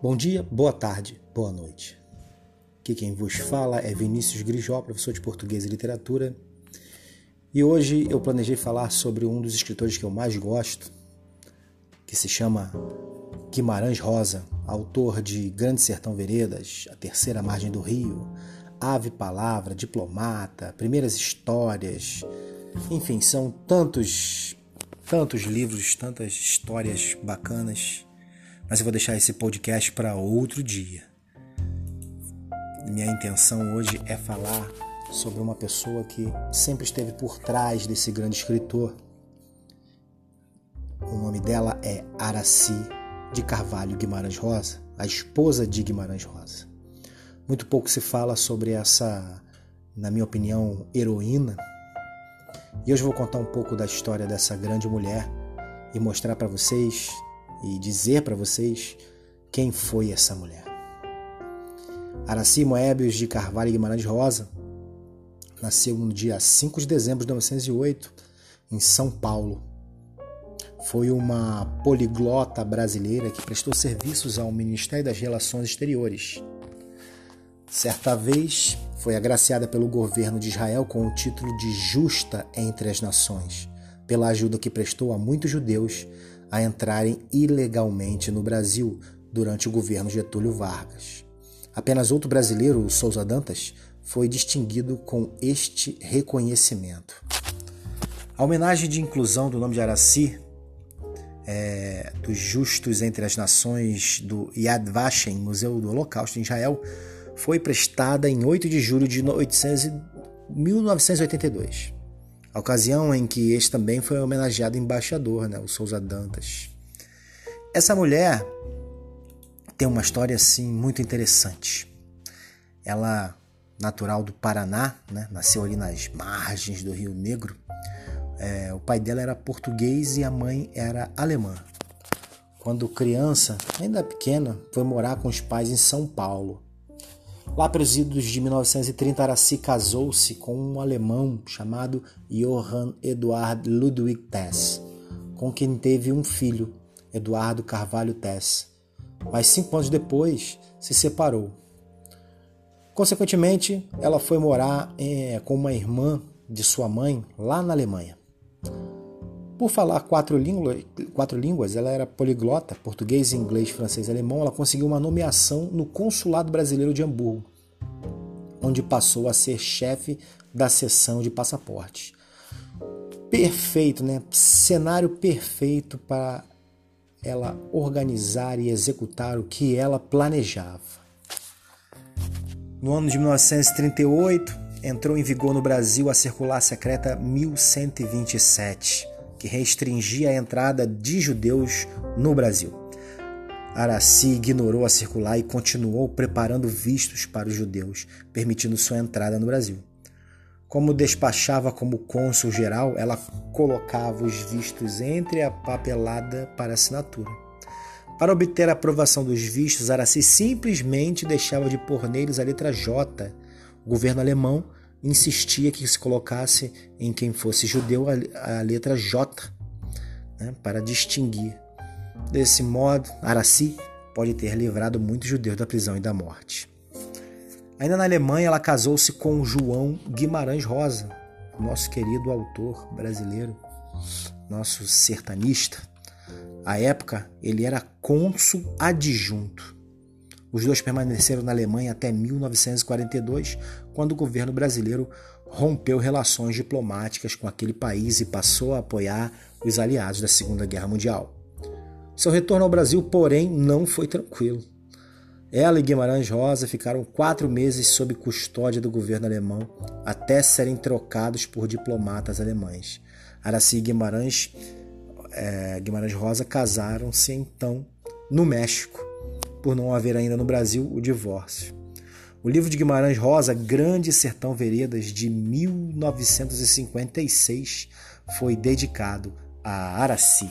Bom dia, boa tarde, boa noite. Aqui quem vos fala é Vinícius Grijó, professor de português e literatura. E hoje eu planejei falar sobre um dos escritores que eu mais gosto, que se chama Guimarães Rosa, autor de Grande Sertão Veredas, A Terceira Margem do Rio, Ave Palavra, Diplomata, Primeiras Histórias. Enfim, são tantos, tantos livros, tantas histórias bacanas mas eu vou deixar esse podcast para outro dia. Minha intenção hoje é falar sobre uma pessoa que sempre esteve por trás desse grande escritor. O nome dela é Araci de Carvalho Guimarães Rosa, a esposa de Guimarães Rosa. Muito pouco se fala sobre essa, na minha opinião, heroína. E hoje vou contar um pouco da história dessa grande mulher e mostrar para vocês e dizer para vocês quem foi essa mulher. Araci Moebius de Carvalho Guimarães Rosa nasceu no dia 5 de dezembro de 1908 em São Paulo. Foi uma poliglota brasileira que prestou serviços ao Ministério das Relações Exteriores. Certa vez foi agraciada pelo governo de Israel com o título de Justa entre as Nações, pela ajuda que prestou a muitos judeus a entrarem ilegalmente no Brasil durante o governo Getúlio Vargas. Apenas outro brasileiro, Souza Dantas, foi distinguido com este reconhecimento. A homenagem de inclusão do nome de Araci, é, dos Justos entre as Nações do Yad Vashem, Museu do Holocausto em Israel, foi prestada em 8 de julho de 1982 a ocasião em que este também foi homenageado embaixador, né, o Souza Dantas. Essa mulher tem uma história assim muito interessante. Ela, natural do Paraná, né, nasceu ali nas margens do Rio Negro. É, o pai dela era português e a mãe era alemã. Quando criança, ainda pequena, foi morar com os pais em São Paulo. Lá pelos idos de 1930, Araci casou-se com um alemão chamado Johann Eduard Ludwig Tess, com quem teve um filho, Eduardo Carvalho Tess. Mas cinco anos depois, se separou. Consequentemente, ela foi morar é, com uma irmã de sua mãe lá na Alemanha. Por falar quatro línguas, quatro línguas, ela era poliglota, português, inglês, francês e alemão. Ela conseguiu uma nomeação no Consulado Brasileiro de Hamburgo, onde passou a ser chefe da seção de passaportes. Perfeito, né? Cenário perfeito para ela organizar e executar o que ela planejava. No ano de 1938, entrou em vigor no Brasil a Circular Secreta 1127 que restringia a entrada de judeus no Brasil. Araci ignorou a circular e continuou preparando vistos para os judeus, permitindo sua entrada no Brasil. Como despachava como cônsul geral, ela colocava os vistos entre a papelada para assinatura. Para obter a aprovação dos vistos, Araci simplesmente deixava de pôr neles a letra J. O governo alemão insistia que se colocasse em quem fosse judeu a, letra J, né, para distinguir. Desse modo, Araci pode ter livrado muitos judeus da prisão e da morte. Ainda na Alemanha, ela casou-se com João Guimarães Rosa, nosso querido autor brasileiro, nosso sertanista. À época, ele era cônsul adjunto os dois permaneceram na Alemanha até 1942, quando o governo brasileiro rompeu relações diplomáticas com aquele país e passou a apoiar os aliados da Segunda Guerra Mundial. Seu retorno ao Brasil, porém, não foi tranquilo. Ela e Guimarães Rosa ficaram quatro meses sob custódia do governo alemão até serem trocados por diplomatas alemães. Araci e Guimarães, é, Guimarães Rosa casaram-se então no México por não haver ainda no Brasil o divórcio. O livro de Guimarães Rosa, Grande Sertão Veredas, de 1956, foi dedicado a Araci.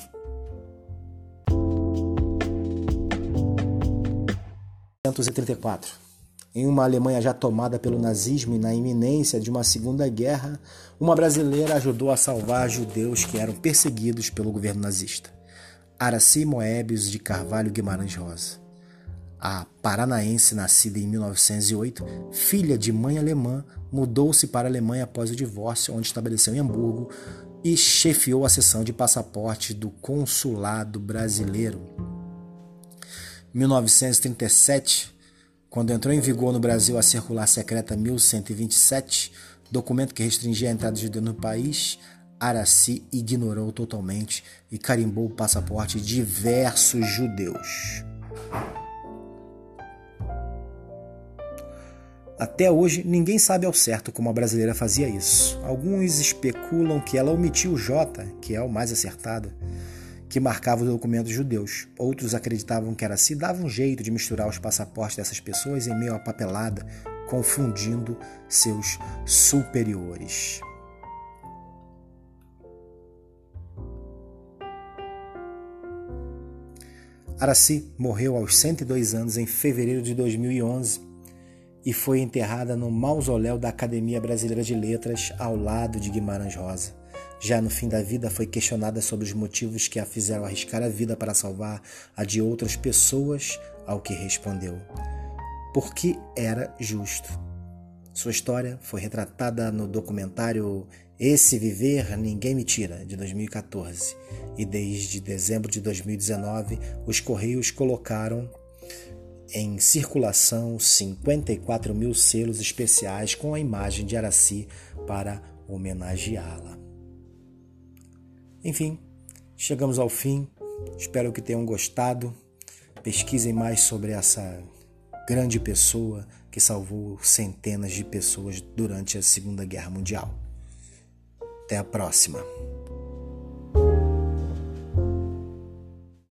Em uma Alemanha já tomada pelo nazismo e na iminência de uma segunda guerra, uma brasileira ajudou a salvar judeus que eram perseguidos pelo governo nazista. Araci Moebius de Carvalho Guimarães Rosa. A paranaense nascida em 1908, filha de mãe alemã, mudou-se para a Alemanha após o divórcio, onde estabeleceu em Hamburgo e chefiou a seção de passaporte do consulado brasileiro. 1937, quando entrou em vigor no Brasil a Circular Secreta 1127, documento que restringia a entrada de judeus no país, Araci ignorou totalmente e carimbou o passaporte de diversos judeus. Até hoje, ninguém sabe ao certo como a brasileira fazia isso. Alguns especulam que ela omitiu o J, que é o mais acertado, que marcava os documentos judeus. Outros acreditavam que Araci dava um jeito de misturar os passaportes dessas pessoas em meio à papelada, confundindo seus superiores. Araci morreu aos 102 anos em fevereiro de 2011 e foi enterrada no mausoléu da Academia Brasileira de Letras, ao lado de Guimarães Rosa. Já no fim da vida, foi questionada sobre os motivos que a fizeram arriscar a vida para salvar a de outras pessoas, ao que respondeu: porque era justo. Sua história foi retratada no documentário Esse Viver Ninguém Me Tira, de 2014, e desde dezembro de 2019, os Correios colocaram em circulação 54 mil selos especiais com a imagem de Araci para homenageá-la. Enfim, chegamos ao fim. Espero que tenham gostado. Pesquisem mais sobre essa grande pessoa que salvou centenas de pessoas durante a Segunda Guerra Mundial. Até a próxima!